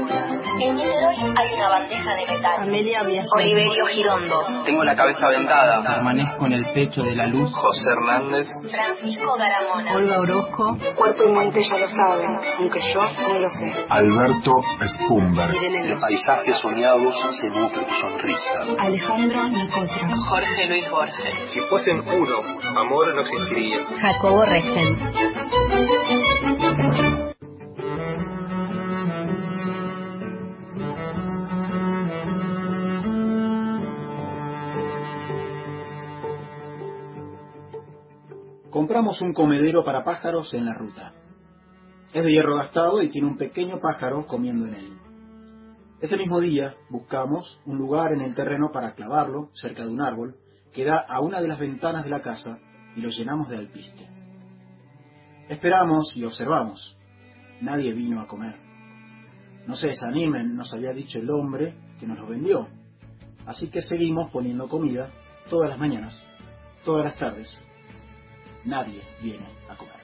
En Niterói hay una bandeja de metal. Amelia. Oliverio Girondo. Tengo la cabeza vendada. Permanezco en el pecho de la luz. José Hernández. Francisco Garamona. Olga Orozco. Cuerpo y mente ya lo saben, aunque yo no lo sé. Alberto Spumberg. Irene De paisajes soñados se nutren sonrisas. Alejandro Nicotra. Jorge Luis Borges. Si fuesen uno, amor no existiría. Jacobo Regen. Compramos un comedero para pájaros en la ruta. Es de hierro gastado y tiene un pequeño pájaro comiendo en él. Ese mismo día buscamos un lugar en el terreno para clavarlo cerca de un árbol que da a una de las ventanas de la casa y lo llenamos de alpiste. Esperamos y observamos. Nadie vino a comer. No se desanimen, nos había dicho el hombre que nos lo vendió. Así que seguimos poniendo comida todas las mañanas, todas las tardes. Nadie viene a comer.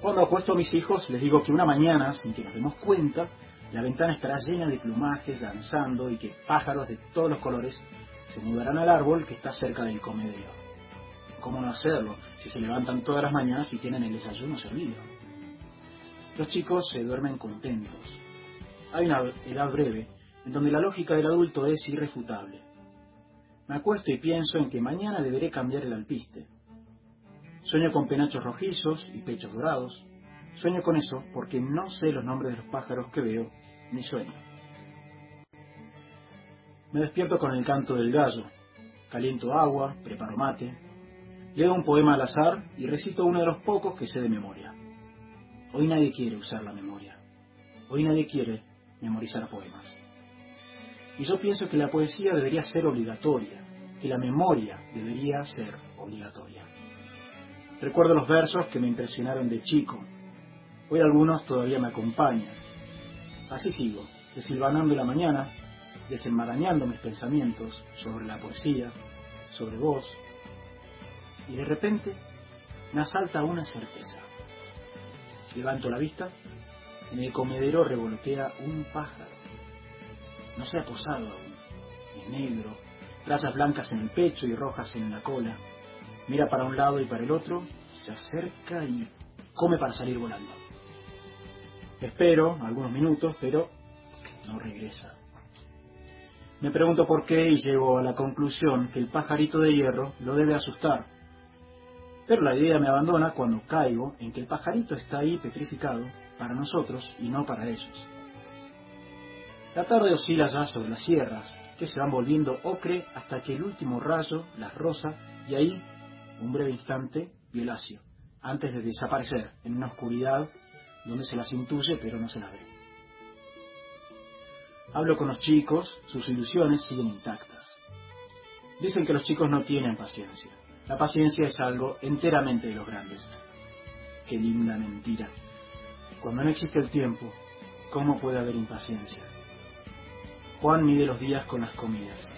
Cuando acuesto a mis hijos, les digo que una mañana, sin que nos demos cuenta, la ventana estará llena de plumajes danzando y que pájaros de todos los colores se mudarán al árbol que está cerca del comedero. ¿Cómo no hacerlo si se levantan todas las mañanas y tienen el desayuno servido? Los chicos se duermen contentos. Hay una edad breve en donde la lógica del adulto es irrefutable. Me acuesto y pienso en que mañana deberé cambiar el alpiste. Sueño con penachos rojizos y pechos dorados. Sueño con eso porque no sé los nombres de los pájaros que veo, ni sueño. Me despierto con el canto del gallo. Caliento agua, preparo mate. Leo un poema al azar y recito uno de los pocos que sé de memoria. Hoy nadie quiere usar la memoria. Hoy nadie quiere memorizar poemas. Y yo pienso que la poesía debería ser obligatoria, que la memoria debería ser obligatoria. Recuerdo los versos que me impresionaron de chico. Hoy algunos todavía me acompañan. Así sigo, desilvanando la mañana, desenmarañando mis pensamientos sobre la poesía, sobre vos, y de repente me asalta una certeza. Levanto la vista, en el comedero revolotea un pájaro. No se ha posado aún, es negro, rayas blancas en el pecho y rojas en la cola. Mira para un lado y para el otro, se acerca y come para salir volando. Espero algunos minutos, pero no regresa. Me pregunto por qué y llego a la conclusión que el pajarito de hierro lo debe asustar. Pero la idea me abandona cuando caigo en que el pajarito está ahí petrificado para nosotros y no para ellos. La tarde oscila ya sobre las sierras, que se van volviendo ocre hasta que el último rayo las rosa y ahí, un breve instante, violáceo, antes de desaparecer en una oscuridad donde se las intuye pero no se las ve. Hablo con los chicos, sus ilusiones siguen intactas. Dicen que los chicos no tienen paciencia. La paciencia es algo enteramente de los grandes. Qué linda mentira. Cuando no existe el tiempo, ¿cómo puede haber impaciencia? Juan mide los días con las comidas.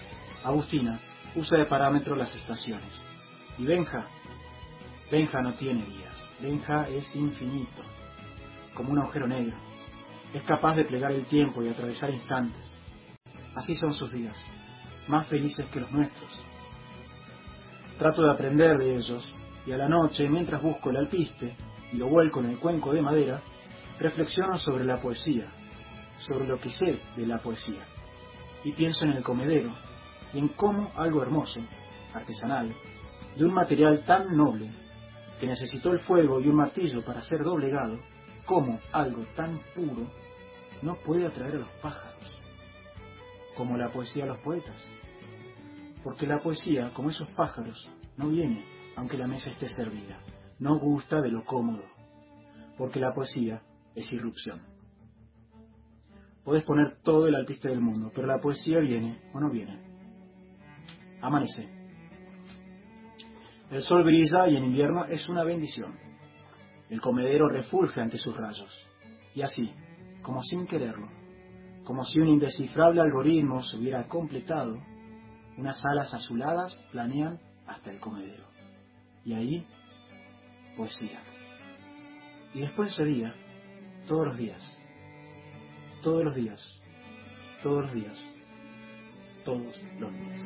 Agustina usa de parámetro las estaciones. Y Benja, Benja no tiene días. Benja es infinito, como un agujero negro. Es capaz de plegar el tiempo y atravesar instantes. Así son sus días, más felices que los nuestros. Trato de aprender de ellos y a la noche, mientras busco el alpiste y lo vuelco en el cuenco de madera, reflexiono sobre la poesía, sobre lo que sé de la poesía, y pienso en el comedero y en cómo algo hermoso, artesanal, de un material tan noble, que necesitó el fuego y un martillo para ser doblegado, como algo tan puro no puede atraer a los pájaros, como la poesía a los poetas. Porque la poesía, como esos pájaros, no viene aunque la mesa esté servida, no gusta de lo cómodo, porque la poesía es irrupción. Puedes poner todo el alpiste del mundo, pero la poesía viene o no viene. Amanece. El sol brilla y en invierno es una bendición. El comedero refulge ante sus rayos. Y así, como sin quererlo, como si un indescifrable algoritmo se hubiera completado, unas alas azuladas planean hasta el comedero. Y ahí, poesía. Y después ese día, todos los días, todos los días, todos los días, todos los días.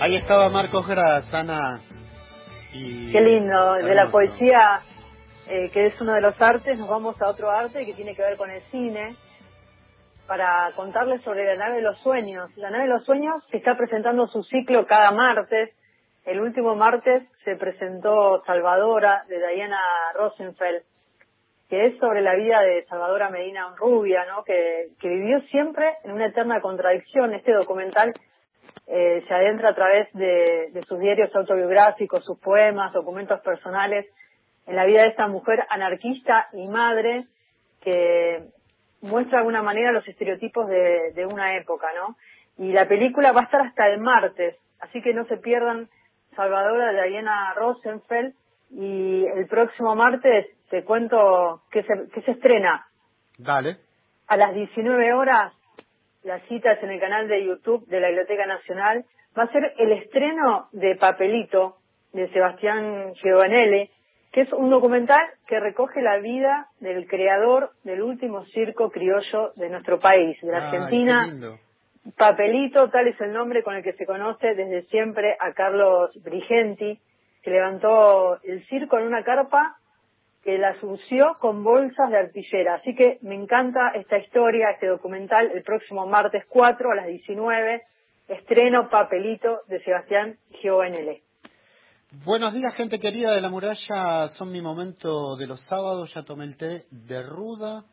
Ahí estaba Marcos Gras, Ana. Y Qué lindo, de la poesía, eh, que es uno de los artes, nos vamos a otro arte que tiene que ver con el cine, para contarles sobre la nave de los sueños. La nave de los sueños que está presentando su ciclo cada martes. El último martes se presentó Salvadora de Diana Rosenfeld, que es sobre la vida de Salvadora Medina Rubia, ¿no? que, que vivió siempre en una eterna contradicción. Este documental eh, se adentra a través de, de sus diarios autobiográficos, sus poemas, documentos personales, en la vida de esta mujer anarquista y madre que muestra de alguna manera los estereotipos de, de una época, ¿no? Y la película va a estar hasta el martes, así que no se pierdan Salvadora de Diana Rosenfeld y el próximo martes te cuento que se, que se estrena Dale. a las 19 horas la cita es en el canal de YouTube de la Biblioteca Nacional. Va a ser el estreno de Papelito de Sebastián Giovanelli, que es un documental que recoge la vida del creador del último circo criollo de nuestro país, de la Ay, Argentina. qué lindo. Papelito, tal es el nombre con el que se conoce desde siempre a Carlos Brigenti, que levantó el circo en una carpa que la sució con bolsas de artillera. Así que me encanta esta historia, este documental, el próximo martes 4 a las 19, estreno Papelito de Sebastián Giovanelli. Buenos días, gente querida de la muralla. Son mi momento de los sábados. Ya tomé el té de ruda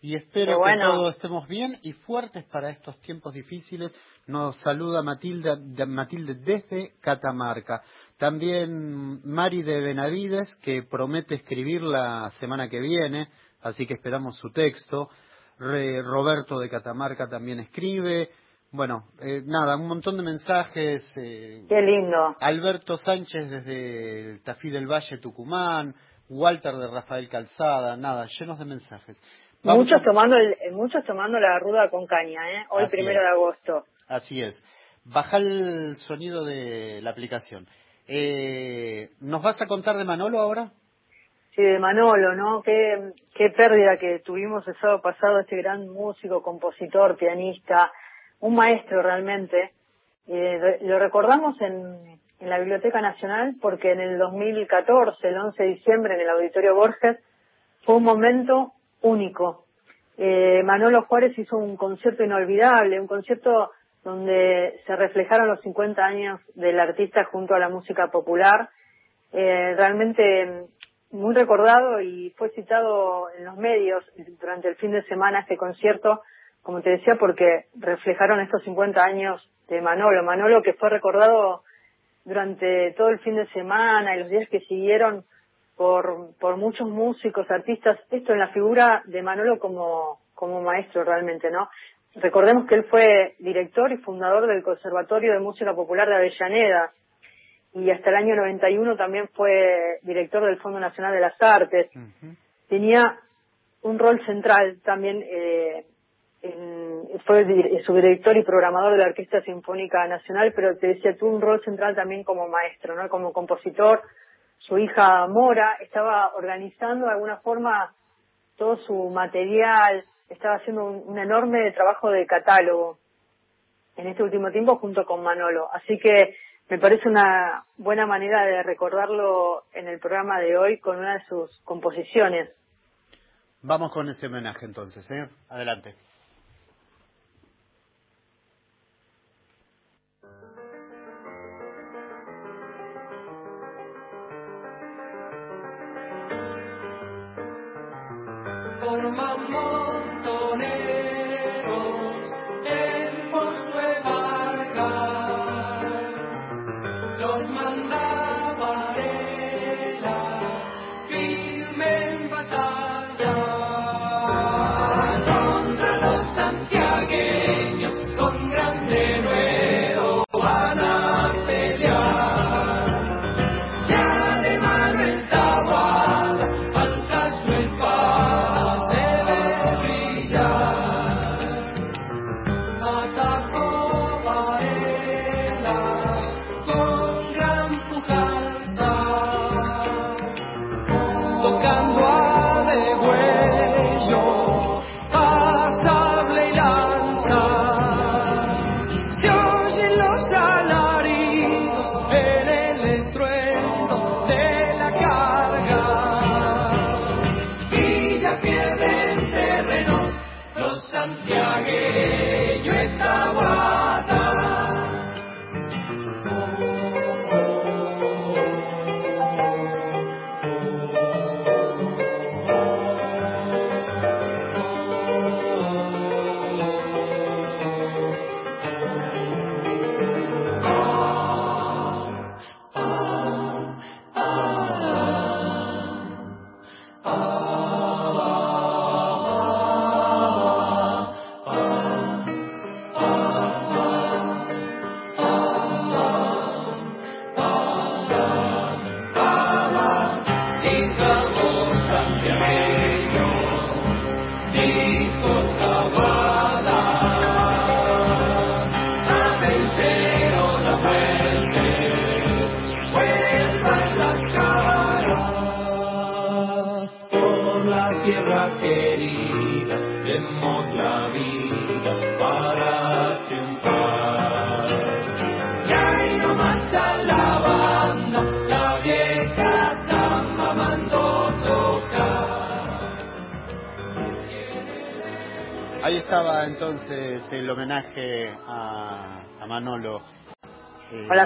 y espero bueno. que todos estemos bien y fuertes para estos tiempos difíciles. Nos saluda Matilde, de- Matilde desde Catamarca. También Mari de Benavides, que promete escribir la semana que viene, así que esperamos su texto. Re- Roberto de Catamarca también escribe. Bueno, eh, nada, un montón de mensajes. eh, Qué lindo. Alberto Sánchez desde el Tafí del Valle, Tucumán. Walter de Rafael Calzada, nada, llenos de mensajes. Vamos Muchos a- tomando el, eh, muchos tomando la ruda con caña, ¿eh? Hoy Así primero es. de agosto. Así es. Baja el sonido de la aplicación. Eh, ¿Nos vas a contar de Manolo ahora? Sí, de Manolo, ¿no? Qué, qué pérdida que tuvimos el sábado pasado, este gran músico, compositor, pianista, un maestro realmente. Eh, lo recordamos en, en la Biblioteca Nacional porque en el 2014, el 11 de diciembre, en el Auditorio Borges, fue un momento único. Eh, Manolo Juárez hizo un concierto inolvidable, un concierto donde se reflejaron los 50 años del artista junto a la música popular. Eh, realmente mm, muy recordado y fue citado en los medios durante el fin de semana este concierto, como te decía, porque reflejaron estos 50 años de Manolo. Manolo que fue recordado durante todo el fin de semana y los días que siguieron por, por muchos músicos, artistas, esto en la figura de Manolo como, como maestro realmente, ¿no? Recordemos que él fue director y fundador del Conservatorio de Música Popular de Avellaneda, y hasta el año 91 también fue director del Fondo Nacional de las Artes. Tenía un rol central también, eh, en, fue subdirector y programador de la Orquesta Sinfónica Nacional, pero te decía, tuvo un rol central también como maestro, ¿no? como compositor. Su hija Mora estaba organizando de alguna forma todo su material, estaba haciendo un, un enorme trabajo de catálogo en este último tiempo junto con Manolo. Así que me parece una buena manera de recordarlo en el programa de hoy con una de sus composiciones. Vamos con este homenaje entonces, ¿eh? Adelante.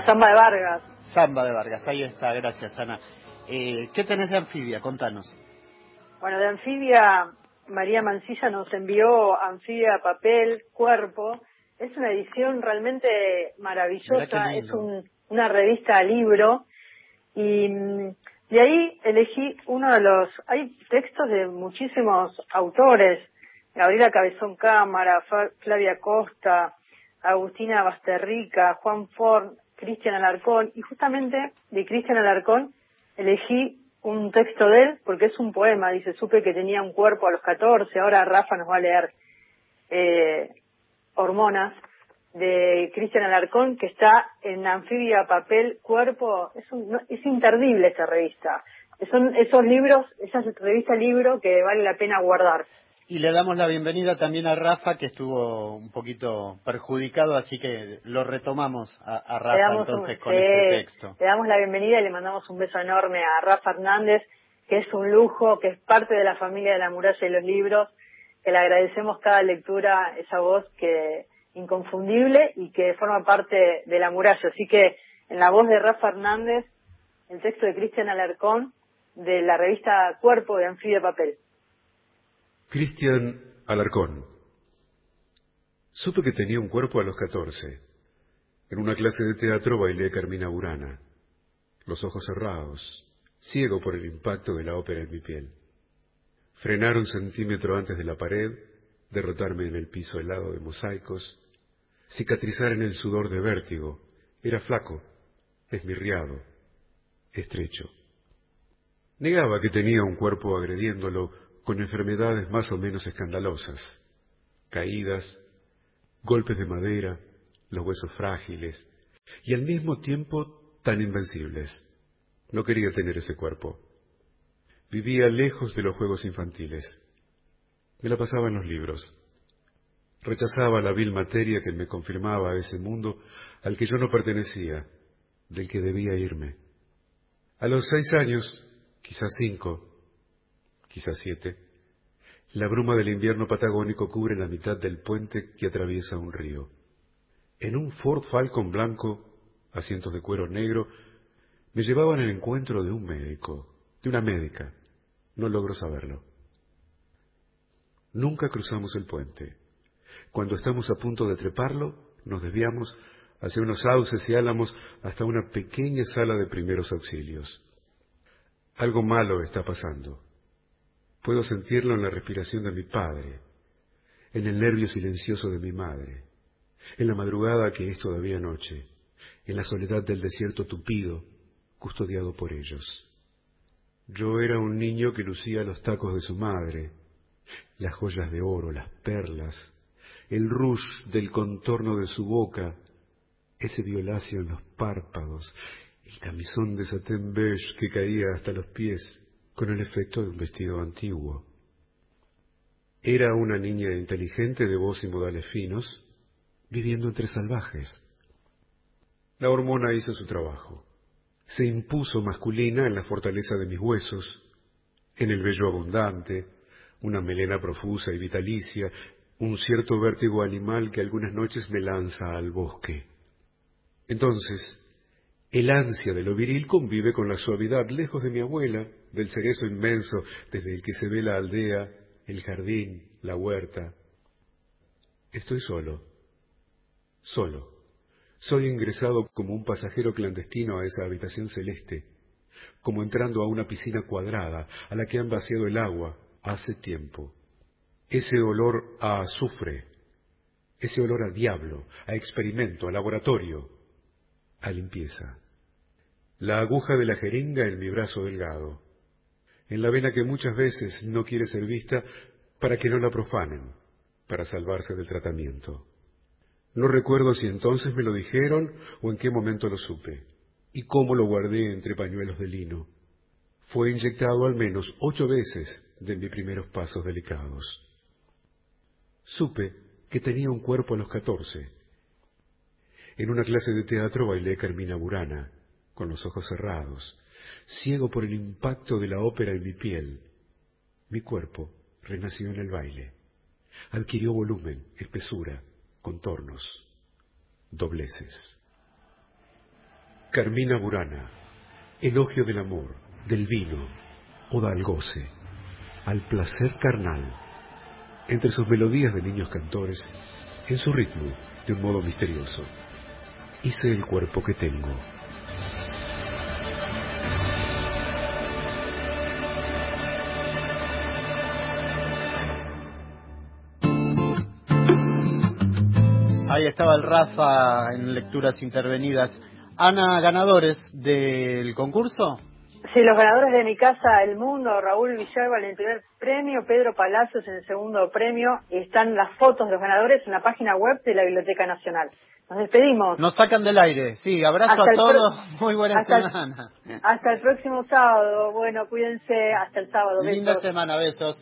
Samba de Vargas. Samba de Vargas, ahí está, gracias Ana. Eh, ¿Qué tenés de Anfibia? Contanos. Bueno, de Anfibia, María Mancilla nos envió Anfibia Papel, Cuerpo. Es una edición realmente maravillosa, es una revista libro y de ahí elegí uno de los, hay textos de muchísimos autores, Gabriela Cabezón Cámara, Flavia Costa, Agustina Basterrica, Juan Ford, Cristian Alarcón, y justamente de Cristian Alarcón elegí un texto de él porque es un poema, dice, supe que tenía un cuerpo a los 14, ahora Rafa nos va a leer eh, Hormonas de Cristian Alarcón que está en Anfibia Papel Cuerpo, es, un, es interdible esa revista, son esos libros, esa revista libro que vale la pena guardar. Y le damos la bienvenida también a Rafa, que estuvo un poquito perjudicado, así que lo retomamos a, Rafa entonces con este texto. Le damos la bienvenida y le mandamos un beso enorme a Rafa Hernández, que es un lujo, que es parte de la familia de la muralla y los libros, que le agradecemos cada lectura, esa voz que inconfundible y que forma parte de la muralla. Así que en la voz de Rafa Hernández, el texto de Cristian Alarcón, de la revista Cuerpo de Anfibia Papel. Cristian Alarcón. Supe que tenía un cuerpo a los catorce. En una clase de teatro bailé Carmina Burana, los ojos cerrados, ciego por el impacto de la ópera en mi piel. Frenar un centímetro antes de la pared, derrotarme en el piso helado de mosaicos, cicatrizar en el sudor de vértigo. Era flaco, esmirriado, estrecho. Negaba que tenía un cuerpo agrediéndolo con enfermedades más o menos escandalosas, caídas, golpes de madera, los huesos frágiles, y al mismo tiempo tan invencibles. No quería tener ese cuerpo. Vivía lejos de los juegos infantiles. Me la pasaba en los libros. Rechazaba la vil materia que me confirmaba ese mundo al que yo no pertenecía, del que debía irme. A los seis años, quizás cinco, quizás siete, la bruma del invierno patagónico cubre la mitad del puente que atraviesa un río. En un Ford Falcon blanco, asientos de cuero negro, me llevaban al encuentro de un médico, de una médica. No logro saberlo. Nunca cruzamos el puente. Cuando estamos a punto de treparlo, nos desviamos hacia unos sauces y álamos hasta una pequeña sala de primeros auxilios. Algo malo está pasando. Puedo sentirlo en la respiración de mi padre, en el nervio silencioso de mi madre, en la madrugada que es todavía noche, en la soledad del desierto tupido, custodiado por ellos. Yo era un niño que lucía los tacos de su madre, las joyas de oro, las perlas, el rush del contorno de su boca, ese violáceo en los párpados, el camisón de satén beige que caía hasta los pies con el efecto de un vestido antiguo. Era una niña inteligente de voz y modales finos, viviendo entre salvajes. La hormona hizo su trabajo. Se impuso masculina en la fortaleza de mis huesos, en el vello abundante, una melena profusa y vitalicia, un cierto vértigo animal que algunas noches me lanza al bosque. Entonces, el ansia de lo viril convive con la suavidad lejos de mi abuela, del cerezo inmenso desde el que se ve la aldea, el jardín, la huerta. Estoy solo, solo. Soy ingresado como un pasajero clandestino a esa habitación celeste, como entrando a una piscina cuadrada a la que han vaciado el agua hace tiempo. Ese olor a azufre, ese olor a diablo, a experimento, a laboratorio, a limpieza. La aguja de la jeringa en mi brazo delgado, en la vena que muchas veces no quiere ser vista para que no la profanen, para salvarse del tratamiento. No recuerdo si entonces me lo dijeron o en qué momento lo supe, y cómo lo guardé entre pañuelos de lino. Fue inyectado al menos ocho veces de mis primeros pasos delicados. Supe que tenía un cuerpo a los catorce. En una clase de teatro bailé Carmina Burana, con los ojos cerrados, ciego por el impacto de la ópera en mi piel. Mi cuerpo renació en el baile. Adquirió volumen, espesura, contornos, dobleces. Carmina Burana, elogio del amor, del vino, oda al goce, al placer carnal, entre sus melodías de niños cantores, en su ritmo, de un modo misterioso. Hice el cuerpo que tengo. Ahí estaba el Rafa en lecturas intervenidas. Ana, ganadores del concurso. Sí, los ganadores de Mi Casa El Mundo, Raúl Villalba en el primer premio, Pedro Palacios en el segundo premio, y están las fotos de los ganadores en la página web de la Biblioteca Nacional. Nos despedimos. Nos sacan del aire. Sí, abrazo Hasta a todos. Muy buena hasta el- semana. Hasta el próximo sábado. Bueno, cuídense. Hasta el sábado. Linda Besos. semana. Besos.